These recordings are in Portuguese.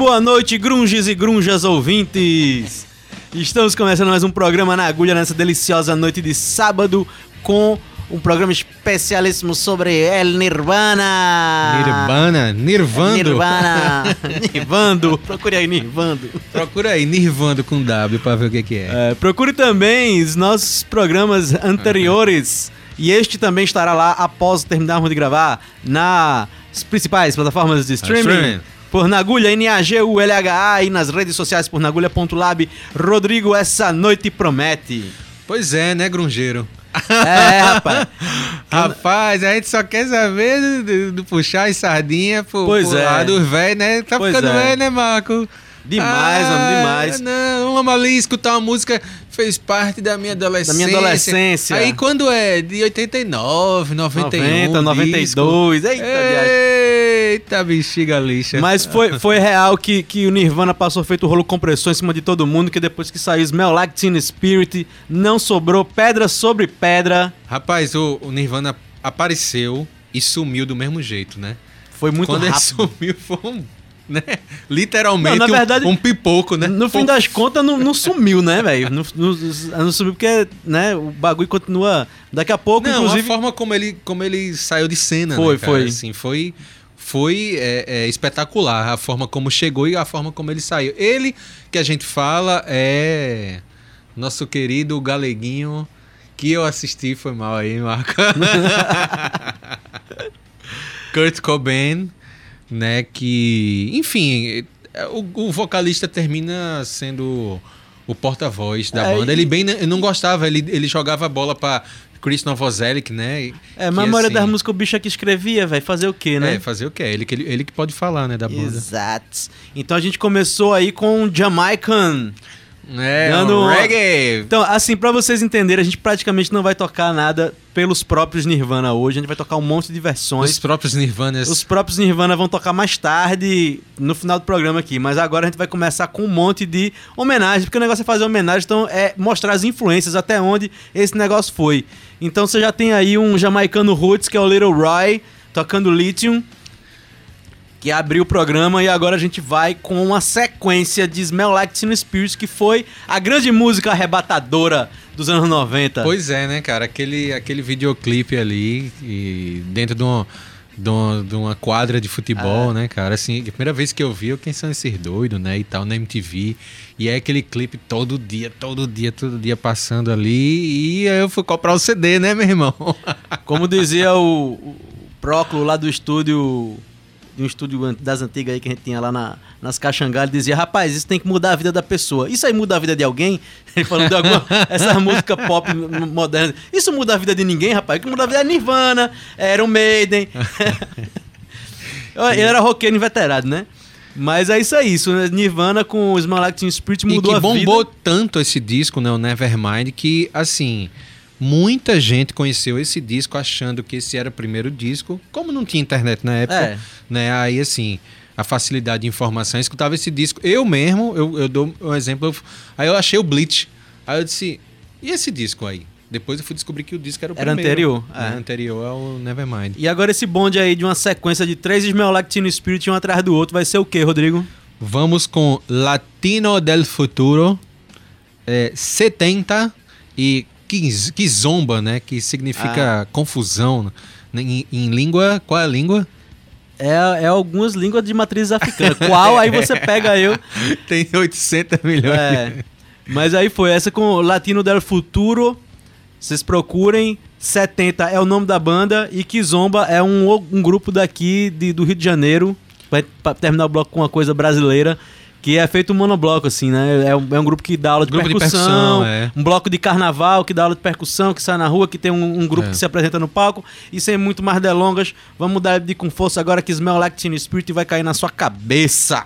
Boa noite, grunges e grunjas ouvintes. Estamos começando mais um programa na agulha nessa deliciosa noite de sábado com um programa especialíssimo sobre El Nirvana. Nirvana? Nirvando? Nirvana. Nirvando. Procure aí, Nirvando. Procura aí, Nirvando com W pra ver o que, que é. É, procure também os nossos programas anteriores. E este também estará lá após terminarmos de gravar nas principais plataformas de streaming. streaming. Por Nagulha, N-A-G-U-L-H-A e nas redes sociais por Nagulha.lab. Rodrigo, essa noite promete. Pois é, né, grungeiro? É, rapaz. Rapaz, a gente só quer saber do, do- do puxar as sardinhas pro, Pois pro é. lado velho, né? Tá Pois ficando é. velho, né, Marco? Demais, Ah, mano, demais. Não, vamos ali escutar uma música fez parte da minha adolescência. Da minha adolescência. Aí quando é de 89, 91, 90, disco. 92. Eita, viagem. Eita, bexiga lixa. Mas foi, foi real que, que o Nirvana passou feito rolo compressor em cima de todo mundo, que depois que saiu Smell Like Teen Spirit, não sobrou pedra sobre pedra. Rapaz, o, o Nirvana apareceu e sumiu do mesmo jeito, né? Foi muito Quando rápido. ele sumiu, foi um. Né? Literalmente Não, na um- verdade, um, pipoco, né? No fim das contas, não, não sumiu, né, velho? Não, não- não sumiu porque, né, o bagulho continua. Daqui a pouco, Não, inclusive. a forma como ele, como ele saiu de cena, Foi, né, foi. Assim, foi foi é, é, espetacular a forma como chegou e a forma como ele saiu. Ele, que a gente fala, é nosso querido galeguinho que eu assisti, foi mal aí, Marco. Kurt Cobain, né, que, enfim, é, o, o vocalista termina sendo o porta-voz da É, banda. Ele bem eu não gostava, ele, ele jogava a bola pra Chris Novoselic, né? É, que, mas a maioria assim, das músicas o bicho é que escrevia, velho. Fazer o quê, né? É, fazer o quê? Ele que, ele, ele que pode falar, né, da banda. Exato. Então a gente começou aí com Jamaican. É, Dando um reggae. Então, assim, pra vocês entenderem, a gente praticamente não vai tocar nada pelos próprios Nirvana hoje. A gente vai tocar um monte de versões. Os próprios Nirvanas. Os próprios Nirvana vão tocar mais tarde no final do programa aqui, mas agora a gente vai começar com um monte de homenagem, porque o negócio é fazer homenagem, então é mostrar as influências, até onde esse negócio foi. Então você já tem aí um jamaicano roots, que é o Little Roy, tocando Lithium, que abriu o programa, e agora a gente vai com uma sequência de Smell Like Teen Spirit, que foi a grande música arrebatadora dos anos 90. Pois é, né, cara? Aquele, aquele videoclipe ali, e dentro de uma, de, uma, quadra de futebol, né, cara? Assim, a primeira vez que eu vi, eu, quem são esses doidos, né, e tal, na MTV. E é aquele clipe todo dia, todo dia, todo dia passando ali. E aí eu fui comprar o CD, né, meu irmão? Como dizia o, o Próculo lá do estúdio, de um estúdio das antigas aí que a gente tinha lá na, nas Caxangá, ele dizia, rapaz, isso tem que mudar a vida da pessoa. Isso aí muda a vida de alguém? Ele falando de alguma, essas músicas pop m- modernas. Isso muda a vida de ninguém, rapaz. O que muda a vida é Nirvana, era o Maiden. ele era roqueiro inveterado, né? Mas é isso aí, isso, né? Nirvana com o Smell Like Teen Spirit E mudou que a vida. bombou tanto esse disco, né, o Nevermind, que, assim, muita gente conheceu esse disco achando que esse era o primeiro disco. Como não tinha internet na época, É. né, aí, assim, a facilidade de informação, eu escutava esse disco. Eu mesmo, eu, eu dou um exemplo, eu- aí eu achei o Bleach. Aí eu disse, e esse disco aí? Depois eu fui descobrir que o disco era o Era primeiro. anterior, né, é. Anterior ao Nevermind. E agora esse bonde aí de uma sequência de três Smell Teen Spirit um atrás do outro vai ser o quê, Rodrigo? Vamos com Latino del Futuro, é, 70 e Kiz- Kizomba, né? Que significa confusão. né, Em, em língua, qual é a língua? É, é algumas línguas de matriz africana. Qual? Aí você pega eu. Tem 800 milhões. É. Mas aí foi essa com Latino del Futuro. Vocês procurem. 70 é o nome da banda. E Kizomba é um, um grupo daqui de- do Rio de Janeiro. Vai terminar o bloco com uma coisa brasileira. Que é feito um monobloco, assim, né? É um, é um grupo que dá aula de Grupo de percussão. percussão, é. Um bloco de carnaval que dá aula de percussão, que sai na rua, que tem um, um grupo É. que se apresenta no palco. E sem muito mais delongas, vamos dar de com força agora que Smell Like Teen Spirit vai cair na sua cabeça.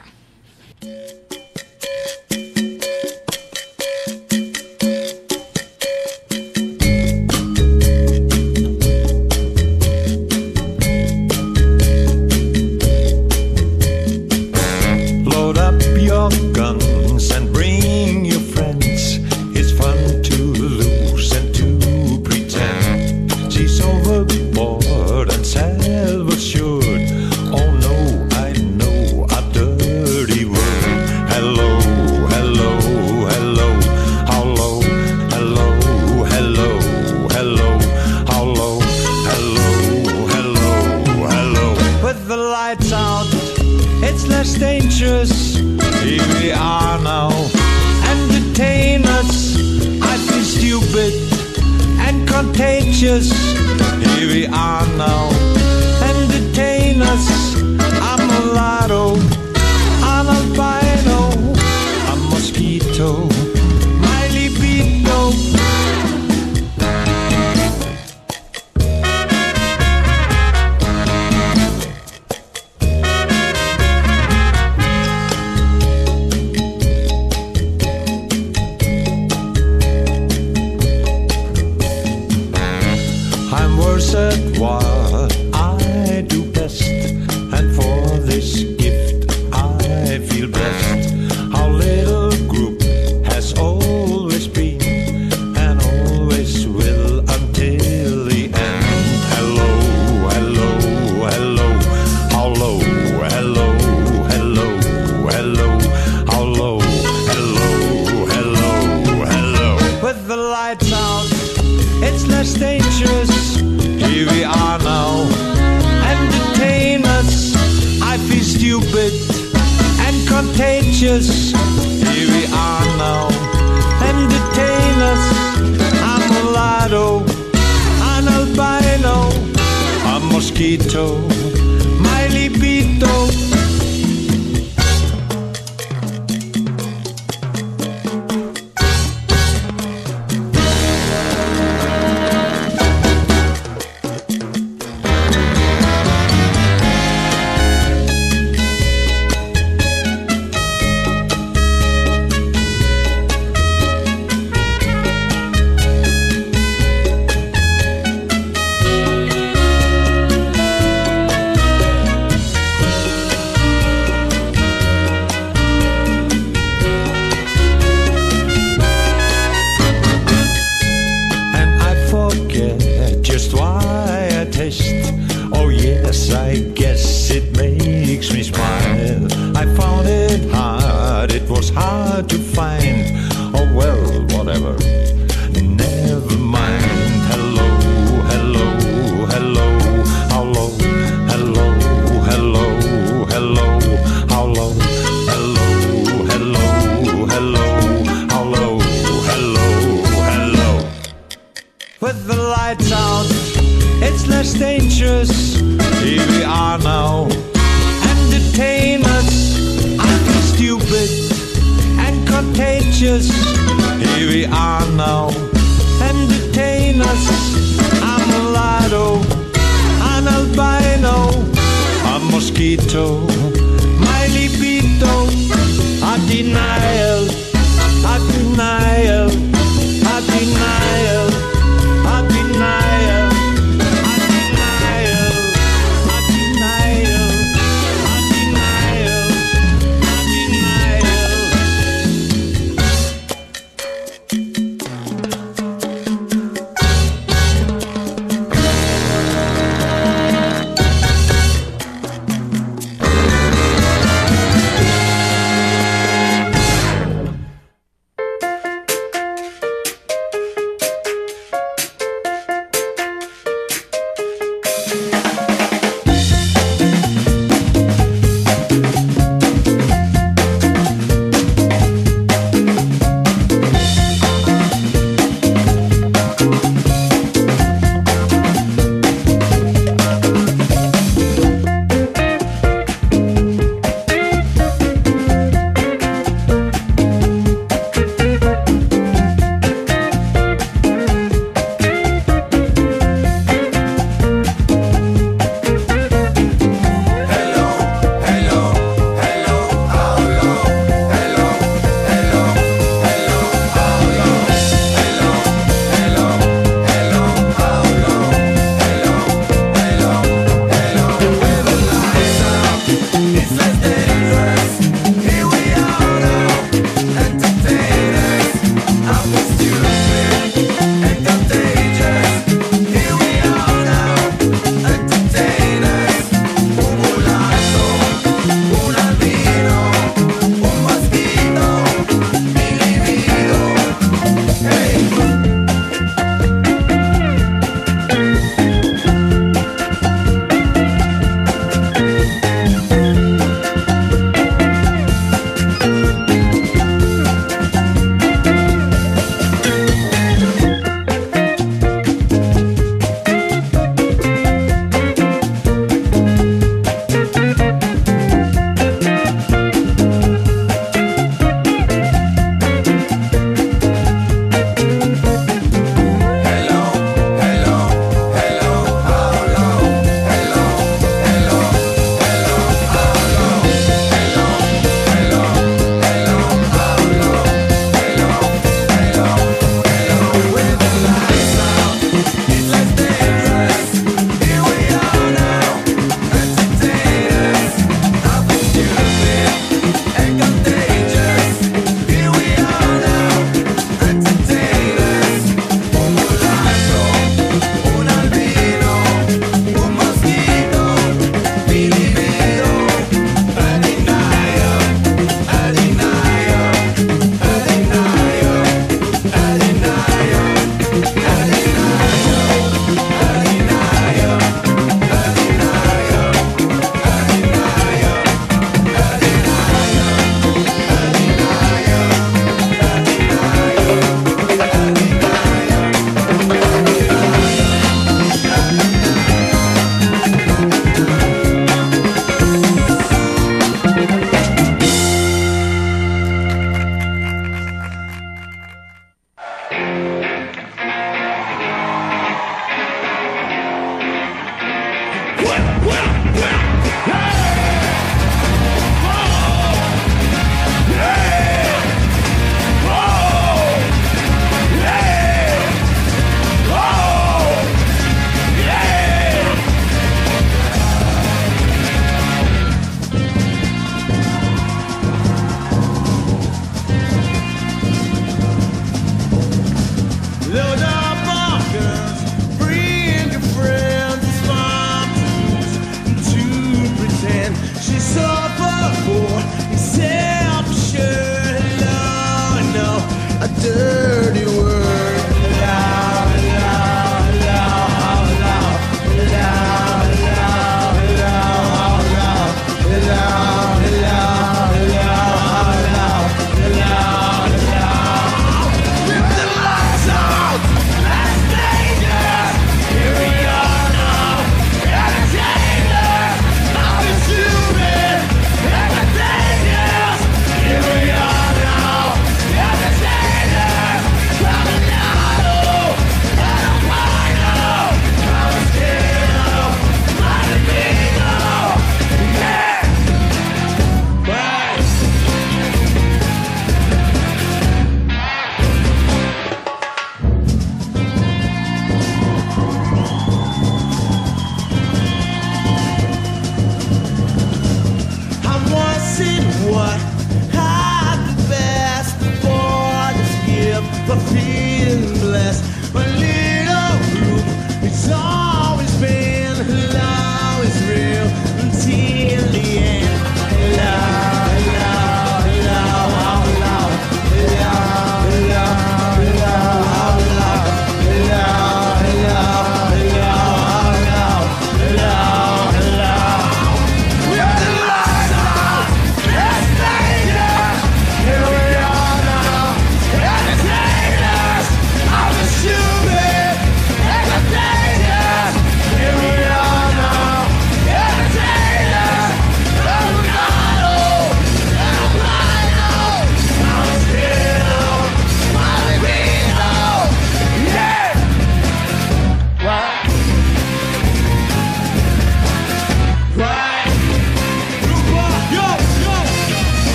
Contagious. Here we are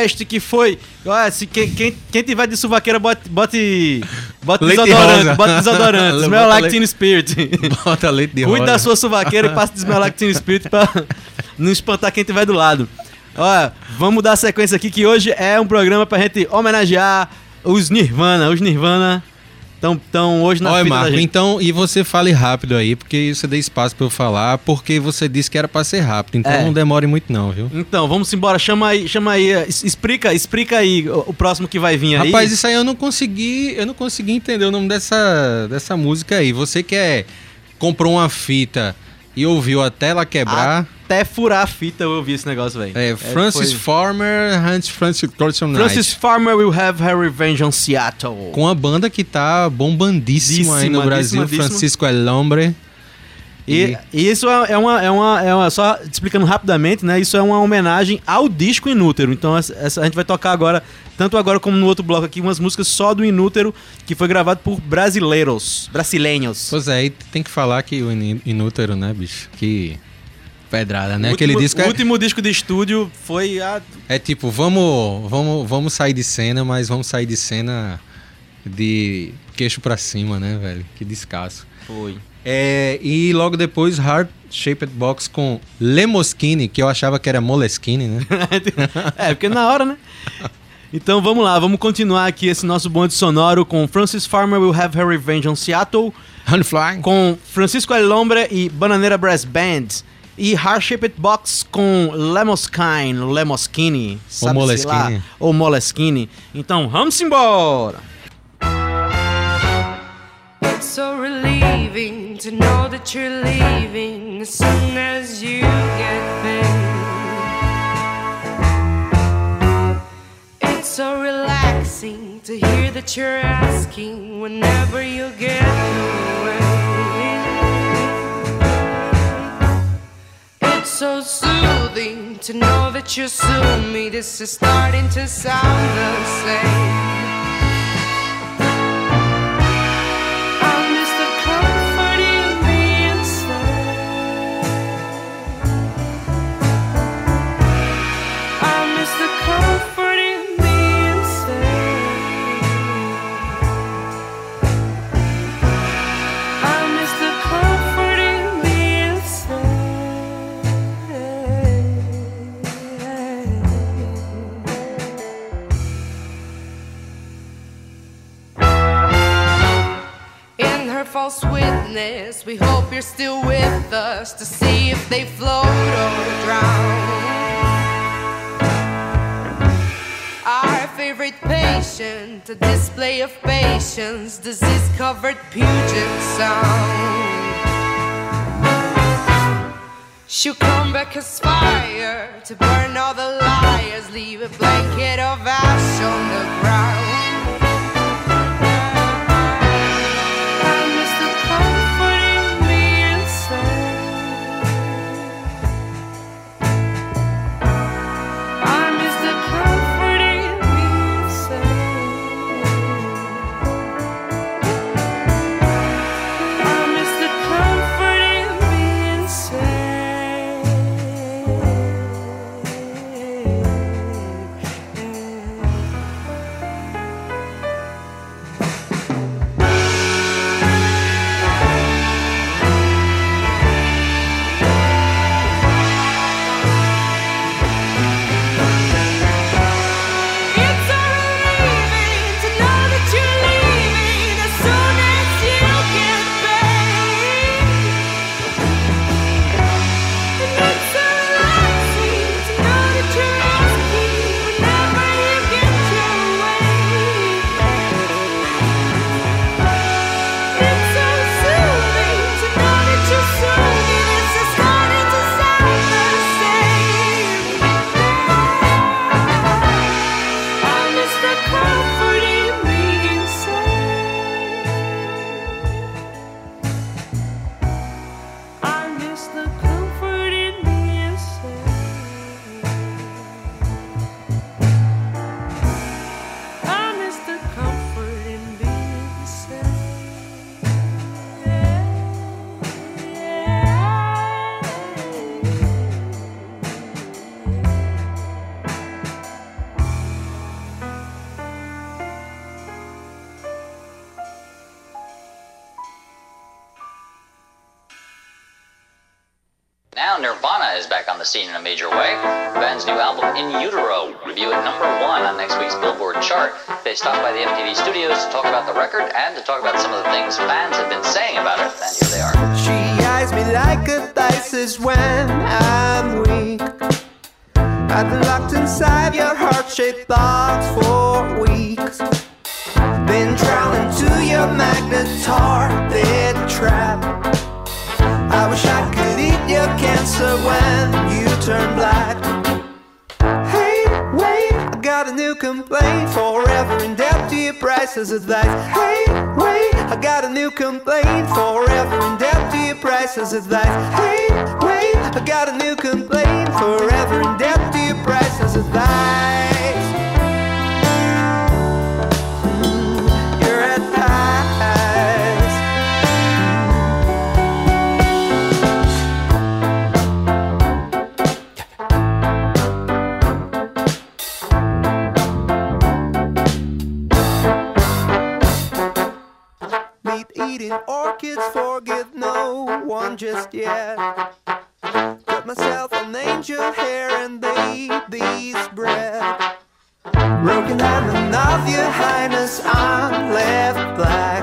Peste que foi! Olha, se quem, quem, quem tiver de suvaqueira, bote, bote, bote Leite desodorante. Bota desodorante. Smell Bota like Teen Spirit. Bota leite de Cuide rosa. da sua suvaqueira e passe de Smell like Teen Spirit pra não espantar quem tiver do lado. Olha, vamos dar sequência aqui que hoje é um programa pra gente homenagear os Nirvana. Os Nirvana estão tão hoje na Olha, fita Marco, então, e você fale rápido aí, porque você deu espaço pra eu falar, porque você disse que era pra ser rápido, então É. não demore muito não, viu? Então, vamos embora. Chama aí, chama aí. es- Explica, explica aí o, o próximo que vai vir aí. Rapaz, isso aí eu não consegui, eu não consegui entender o nome dessa, dessa música aí. Você que é, comprou uma fita e ouviu até ela quebrar, até furar a fita eu ouvi esse negócio, velho. É, Francis foi- Farmer, Hans Francis Colson Francis Farmer will have her revenge on Seattle. Com a banda que tá bombandíssima aí no Brasil, díssima, díssima. Francisco El Hombre. E, e isso é é uma, é, uma, é uma. Só te explicando rapidamente, né? Isso é uma homenagem ao disco Inútero. Então essa, essa- a gente vai tocar agora, tanto agora como no outro bloco aqui, umas músicas só do Inútero, que foi gravado por brasileiros. Brasileiros. Pois é, e tem que falar que o Inútero, né, bicho? Que pedrada, né? O Aquele último, disco o é, último disco de estúdio foi a. é tipo, vamos, vamos, vamos sair de cena, mas vamos sair de cena de queixo pra cima, né, velho? Que descasso. Foi. É, e logo depois, Heart Shaped Box com Lemoskini, que eu achava que era Moleskine, né? é, porque na hora, né? Então vamos lá, vamos continuar aqui esse nosso bonde sonoro com Francis Farmer Will Have Her Revenge on Seattle, Honeyfly. com Francisco El Hombre e Bananeira Brass Band. E Heart Shaped Box com Lemoskine, Lemoskini, sabe-se Moleskine. lá, ou Moleskine. Então vamos embora! It's so relieving to know that you're leaving as soon as you get paid. It's so relaxing to hear that you're asking whenever you get away. So soothing to know that you sue me. This is starting to sound the same. False witness, we hope you're still with us to see if they float or drown. Our favorite patient, a display of patience, disease covered Puget Sound. She'll come back as fire to burn all the liars, leave a blanket of ash on the ground. And to talk about some of the things fans have been saying about it. And here they are. She eyes me like a thesis when I'm weak. I've been locked inside your heart-shaped box for weeks. Been drowning to your magnetar bed trap. I wish I could eat your cancer when you turn black. Wait, got a new complaint. Forever in debt to your prices advice. Hey, wait, I got a new complaint. Forever in debt to your prices advice. Hey, wait, I got a new complaint. Forever in debt to your prices advice. Orchids, forget no one just yet. Cut myself an angel hair and these breath. Broken diamond of your highness, I'm left black.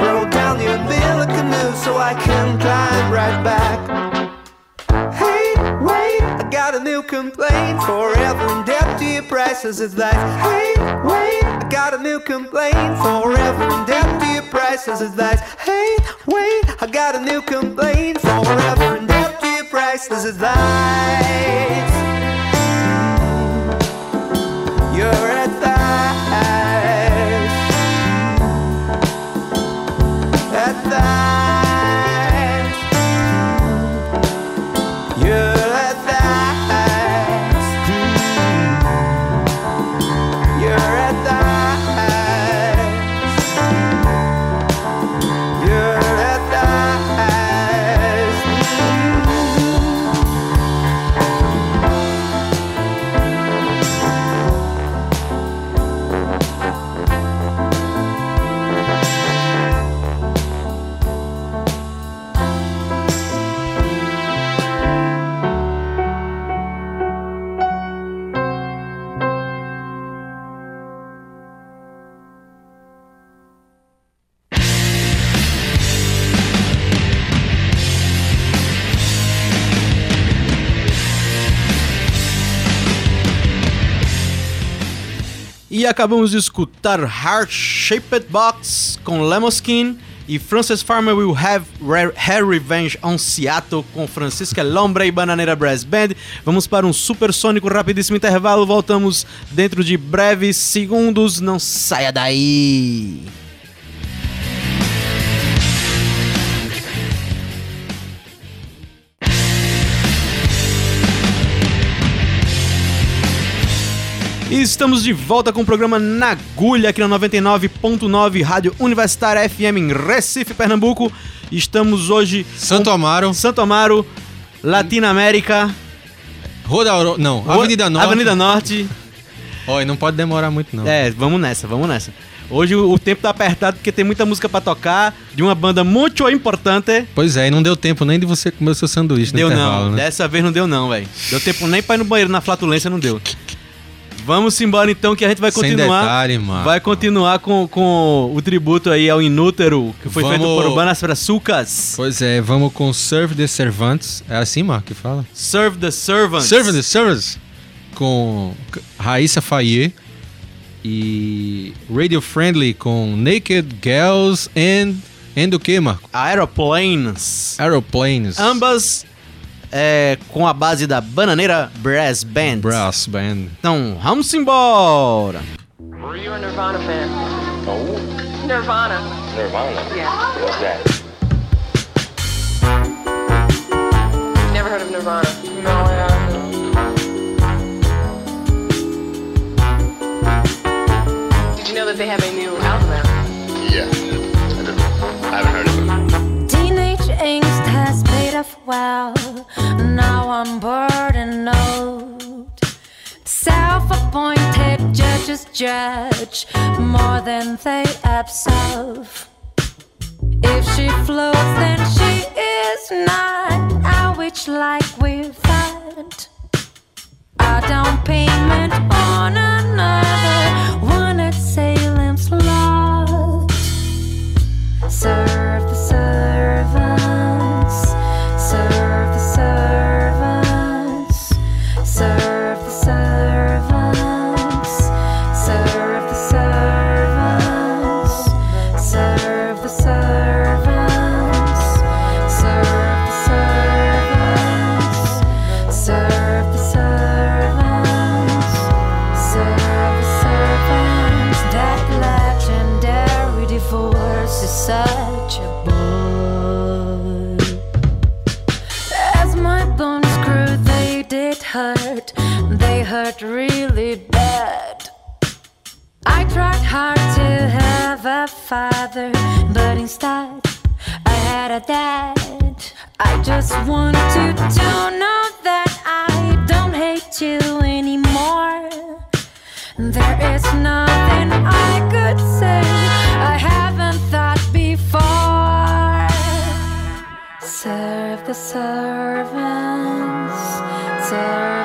Roll down the umbilical noose so I can climb right back. Hey, wait, I got a new complaint. Forever debt to your prices is like, hey, wait, I got a new complaint. Forever in debt to your prices is like, hey, wait, I got a new complaint. Forever in debt to your prices is like. You're E acabamos de escutar Heart Shaped Box com Lemoskin e Francis Farmer Will Have Hair Revenge on Seattle com Francisca Lombre e Bananeira Brass Band. Vamos para um supersônico rapidíssimo intervalo. Voltamos dentro de breves segundos. Não saia daí! E estamos de volta com o programa Na Agulha aqui na 99.9 Rádio Universitária FM em Recife, Pernambuco. Estamos hoje Santo Amaro, Santo Amaro, Latina América, Roda Auro... Não, Avenida Norte. Avenida Norte. Olha, não pode demorar muito não. É, vamos nessa, vamos nessa. Hoje o, tempo tá apertado porque tem muita música pra tocar de uma banda muito importante. Pois é, e não deu tempo nem de você comer o seu sanduíche Deu não, né? dessa vez não deu não, velho. Deu tempo nem pra ir no banheiro na flatulência, não deu. Vamos embora então que a gente vai Sem continuar. detalhe, mano. Vai continuar com, com o tributo aí ao Inútero, que foi feito Vamos- por Banas Brazucas. Pois é, vamos com Serve the Servants. É assim, Marco, que fala? Serve the Servants. Serve the Servants. Com Raíssa Faye. E Radio Friendly com Naked Girls and... And o que, Marco? Aeroplanes. Aeroplanes. Ambas é, com a base da Bananeira Brass Band. Brass Band. Então, vamos embora. Were you a Nirvana fan? Oh. Nirvana. Nirvana? Yeah. What's that? Never heard of Nirvana? No, I haven't. Did you know that they have a new off well. Now I'm bored and old. Self-appointed judges judge more than they absolve. If she floats, then she is not a witch like we've had. A down payment on another father, but instead I had a dad. I just wanted to know that I don't hate you anymore. There is nothing I could say I haven't thought before. Serve the servants, serve.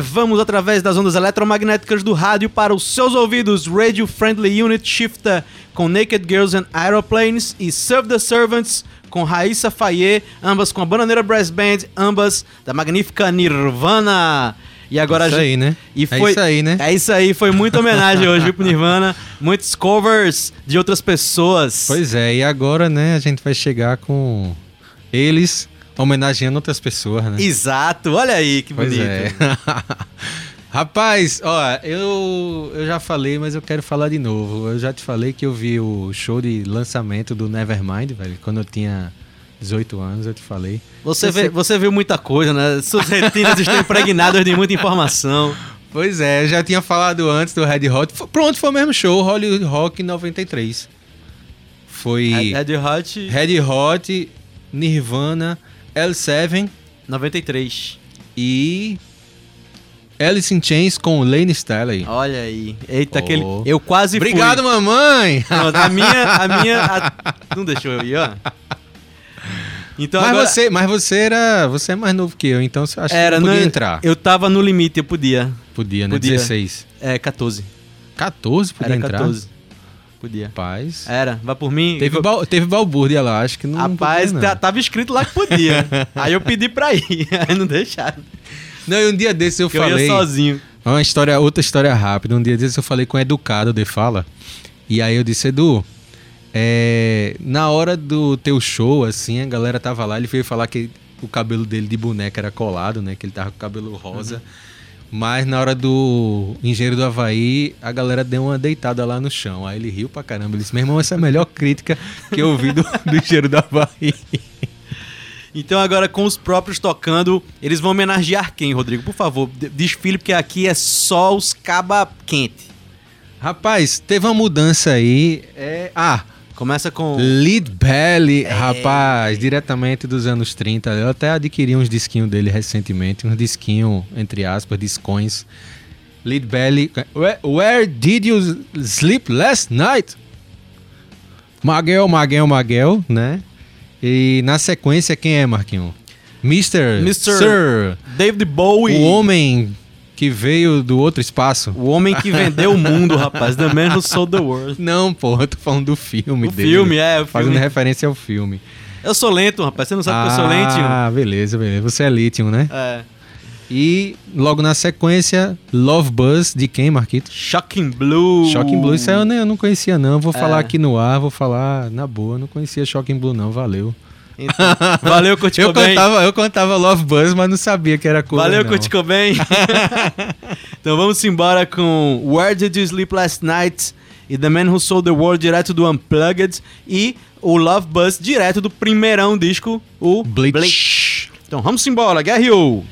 Levamos através das ondas eletromagnéticas do rádio para os seus ouvidos Radio Friendly Unit Shifter com Naked Girls and Aeroplanes e Serve the Servants com Raíssa Faye, ambas com a Bananeira Brass Band, ambas da magnífica Nirvana. E agora Isso a gente- aí, né? E É foi, isso aí, né? É isso aí, foi muita homenagem hoje viu, pro Nirvana, muitos covers de outras pessoas. Pois é, e agora, né, a gente vai chegar com eles homenageando outras pessoas, né? Exato, olha aí que Pois bonito. é. Rapaz, ó, eu, eu já falei, mas eu quero falar de novo. Eu já te falei que eu vi o show de lançamento do Nevermind, velho, quando eu tinha 18 anos, eu te falei. Você, vê, você viu muita coisa, né? Suas retinas estão impregnadas de muita informação. Pois é, eu já tinha falado antes do Red Hot. Pronto, foi o mesmo show, Hollywood Rock 93. Foi Red Hot Red Hot, Nirvana, L7 93. e Alice in Chains com Lane Staley. Olha aí. Eita, Oh. aquele. Eu quase fui. Obrigado, mamãe! Não, a minha. A minha a- Não deixou eu ir, ó. Então mas, agora. você, mas você era. Você é mais novo que eu, então você acha Era, que não podia né? entrar. Eu tava no limite, eu podia. Podia, né? Podia. 16. É, 14. 14 podia Era entrar? 14. Podia. Rapaz. Era, vai por mim. Teve, Eu- bal, teve balbúrdia lá, acho que não. Rapaz, podia, tá- não. tava escrito lá que podia. aí eu pedi pra ir, aí não deixaram. Não, e um dia desses eu Porque eu ia falei. sozinho. Uma história, outra história rápida. Um dia desses eu falei com o Educado de Fala. E aí eu disse, Edu, é, na hora do teu show, assim, a galera tava lá, ele veio falar que o cabelo dele de boneca era colado, né? Que ele tava com o cabelo rosa. Uhum. Mas na hora do Engenheiro do Havaí, a galera deu uma deitada lá no chão. Aí ele riu pra caramba. Ele disse, meu irmão, essa é a melhor crítica que eu ouvi do, do Engenheiro do Havaí. Então agora com os próprios tocando, eles vão homenagear quem, Rodrigo? Por favor, de- desfile, porque aqui é só os caba quente. Rapaz, teve uma mudança aí. É... Ah, Começa com... Lead Belly, É. rapaz, diretamente dos anos 30. Eu até adquiri uns disquinhos dele recentemente, uns disquinhos, entre aspas, discões. Lead Belly. Where, where did you sleep last night? Maguel, Maguel, Maguel, né? E na sequência, quem é, Marquinhos? Mr. Mr. Sir. David Bowie. O homem que veio do outro espaço. O homem que vendeu o mundo, rapaz. The Man Who Sold the World. Não, pô, eu tô falando do filme O dele. filme, é, o Fazendo filme. referência ao filme. Eu sou lento, rapaz. Você não sabe que eu sou lentinho. Ah, beleza, beleza. Você é Lithium, né? É. E logo na sequência, Love Buzz, de quem, Marquito? Shocking Blue. Shocking Blue, isso aí eu, nem, eu não conhecia não. Vou É. falar aqui no ar, vou falar na boa. Não conhecia Shocking Blue não, valeu. Então, valeu, Kurt eu Cobain. cantava, eu cantava Love Buzz, mas não sabia que era coisa Valeu, não. Kurt Cobain. então vamos embora com Where Did You Sleep Last Night e The Man Who Sold the World direto do Unplugged e o Love Buzz direto do primeirão disco, o Bleach. Então vamos embora, Guerreou!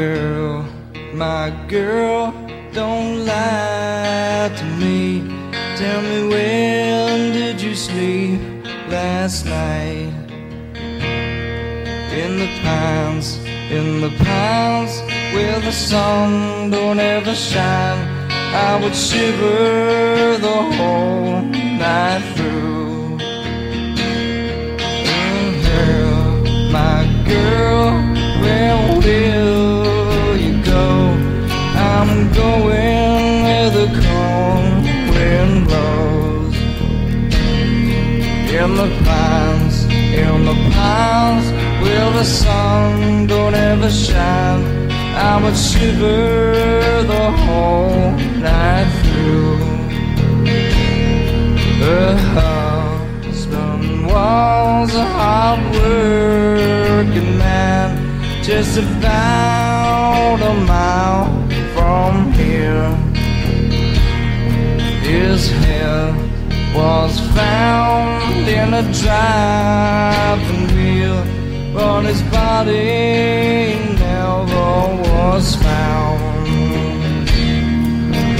Girl, my girl, don't lie to me. Tell me when did you sleep last night? In the pines, in the pines, where the sun don't ever shine. I would shiver the whole night through. Girl, my girl, the where the sun don't ever shine. I would shiver the whole night through. Her husband was a hard working man, just about a mile from here. His head was found in a wheel, but his body never was found.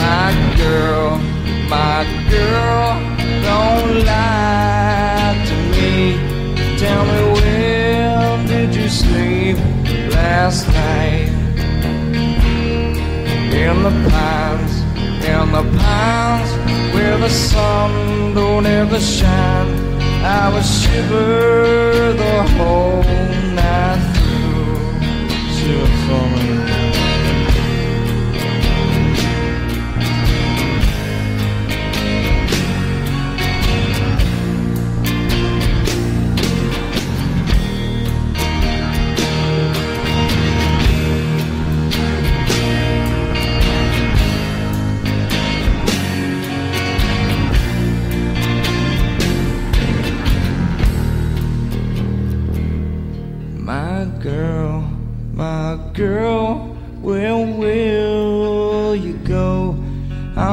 My girl, my girl, don't lie to me. Tell me where did you sleep last night? In the pines, in the pines, where the sun don't ever shine. I would shiver the whole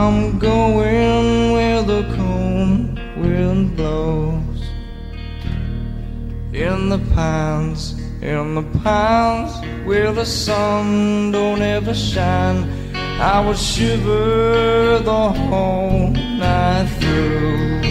I'm going where the cold wind blows. In the pines, in the pines Where the sun don't ever shine I will shiver the whole night through.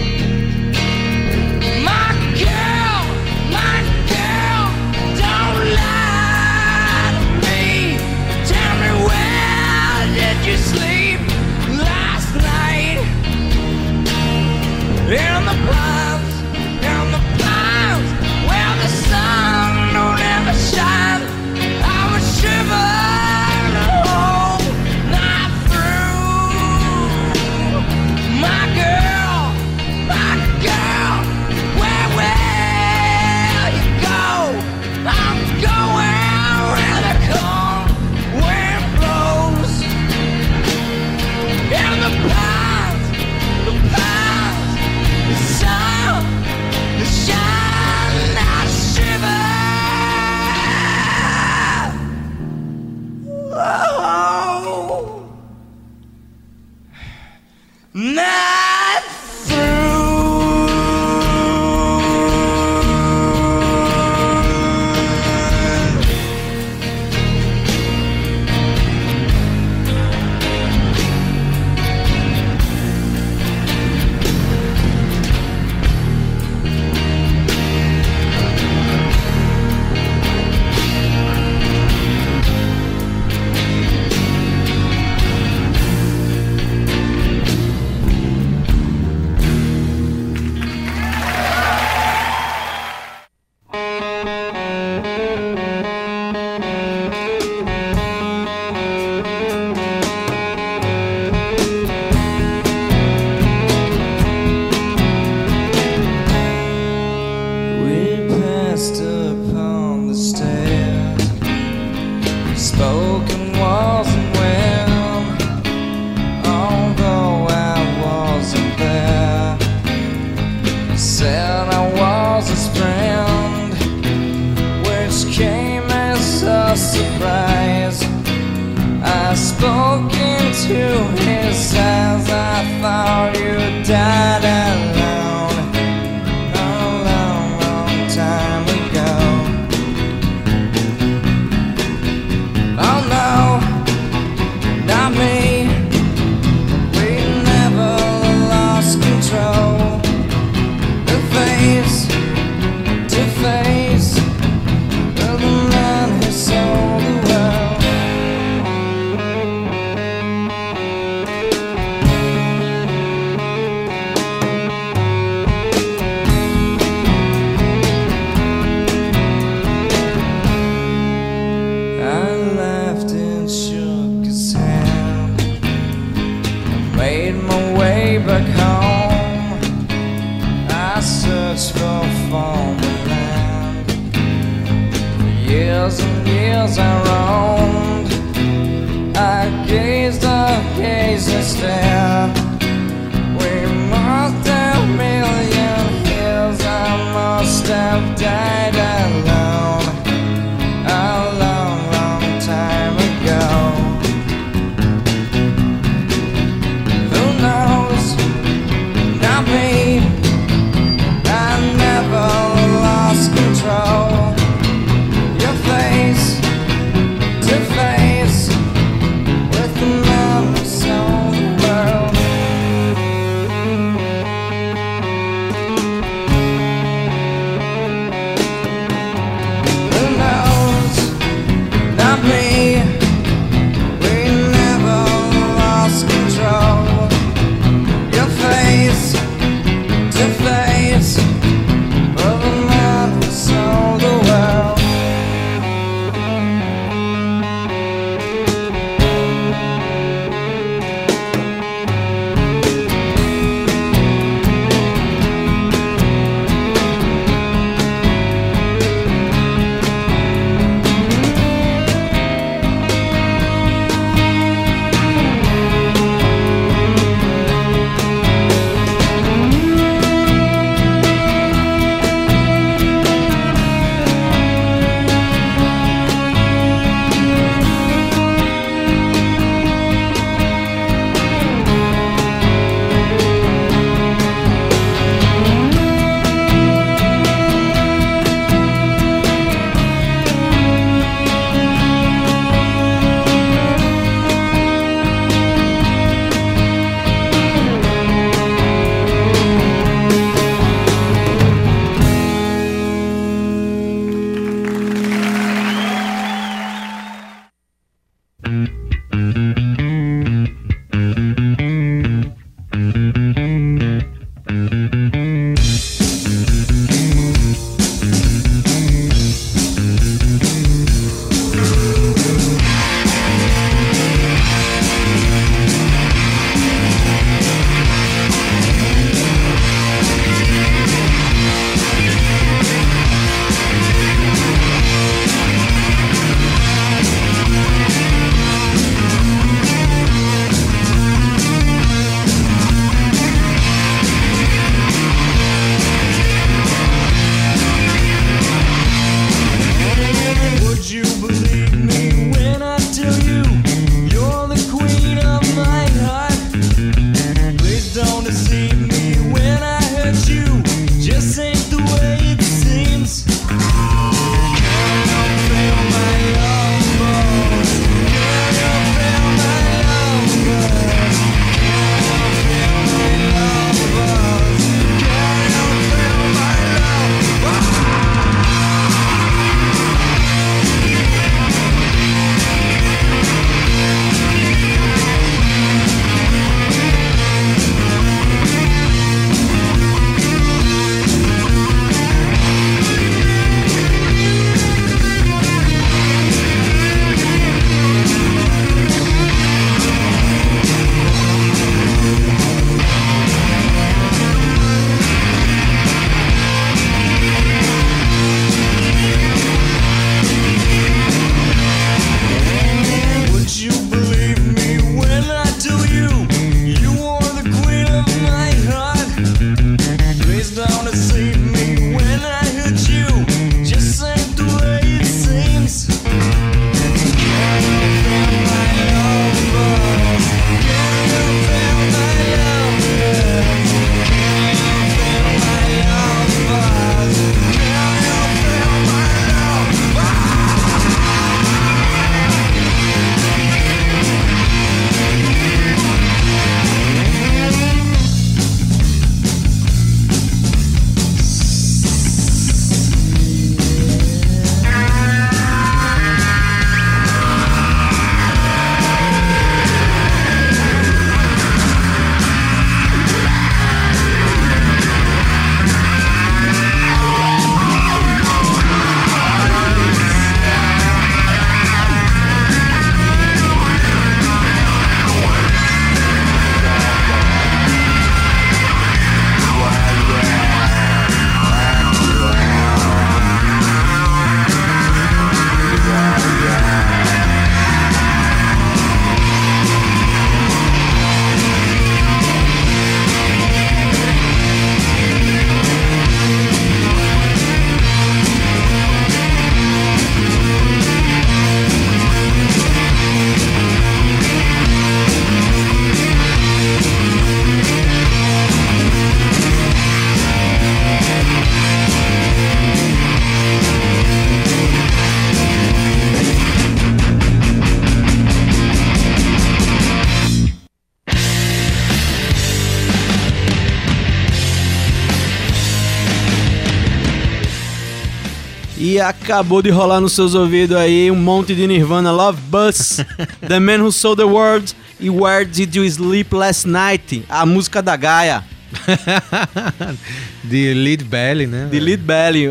Acabou de rolar nos seus ouvidos aí um monte de Nirvana, Love Bus, The Man Who Sold the World e Where Did You Sleep Last Night, a música da Gaia. De Lead Belly, né? De Lead Belly.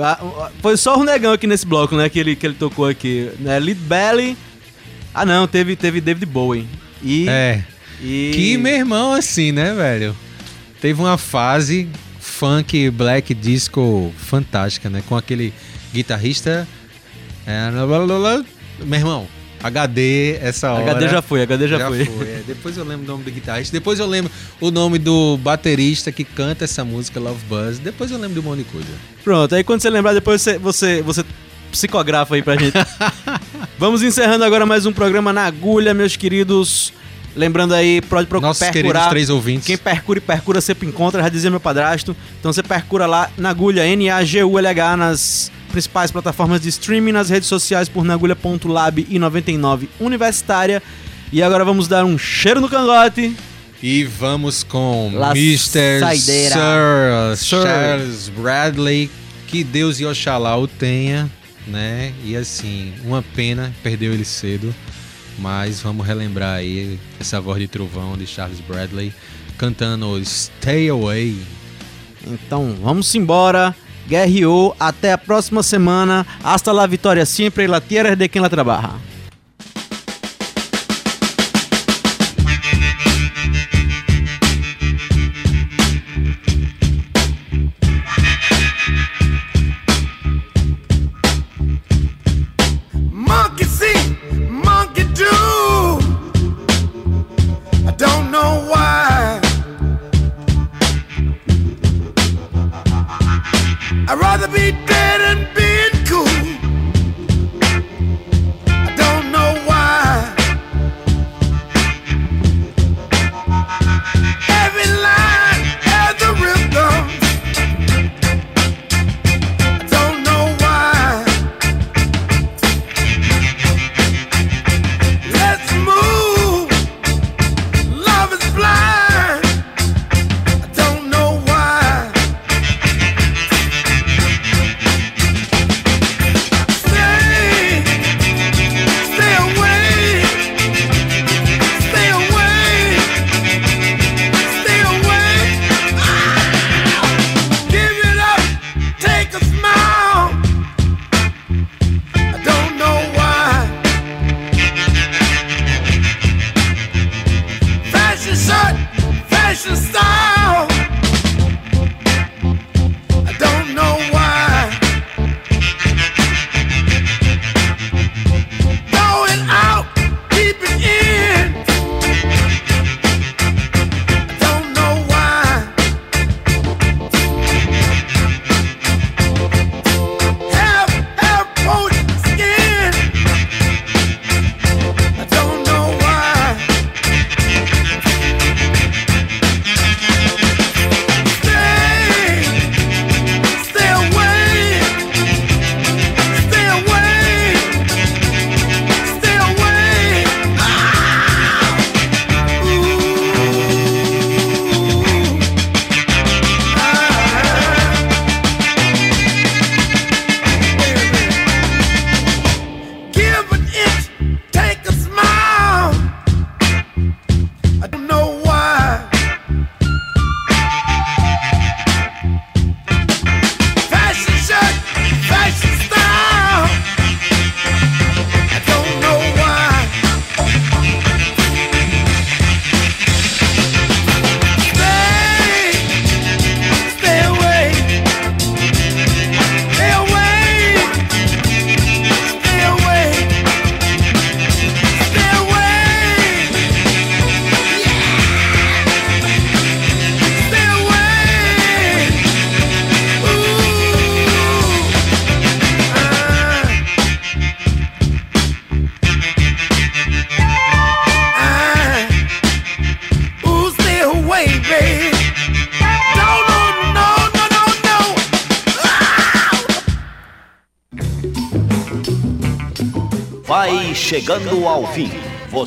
Foi só o negão aqui nesse bloco, né? Que ele, que ele tocou aqui. Né? Lead Belly. Ah, não, teve, teve David Bowie. E. É. E... Que meu irmão, assim, né, velho? Teve uma fase funk black disco fantástica, né? Com aquele guitarrista. É, meu irmão, HD essa hora. HD já foi, HD já foi. é. Depois eu lembro o nome do guitarrista. Depois eu lembro o nome do baterista que canta essa música Love Buzz. Depois eu lembro de um monte de coisa. Pronto, aí quando você lembrar, depois você, você, você psicografa aí pra gente. Vamos encerrando agora mais um programa na agulha, meus queridos. Lembrando aí, pode procurar. Nossos queridos três ouvintes. Quem percura e percura sempre encontra, já dizia meu padrasto. Então você percura lá na agulha, N-A-G-U-L-H, nas principais plataformas de streaming, nas redes sociais por nagulha.lab e 99 Universitária. E agora vamos dar um cheiro no cangote. E vamos com La Mr. Sir, Sir. Charles Bradley. Que Deus e Oxalá o tenha, né? E assim, uma pena, perdeu ele cedo. Mas vamos relembrar aí essa voz de trovão de Charles Bradley cantando Stay Away. Então vamos embora. Guerreou. Até a próxima semana. Hasta la vitória sempre. La tierra de quem la trabaja.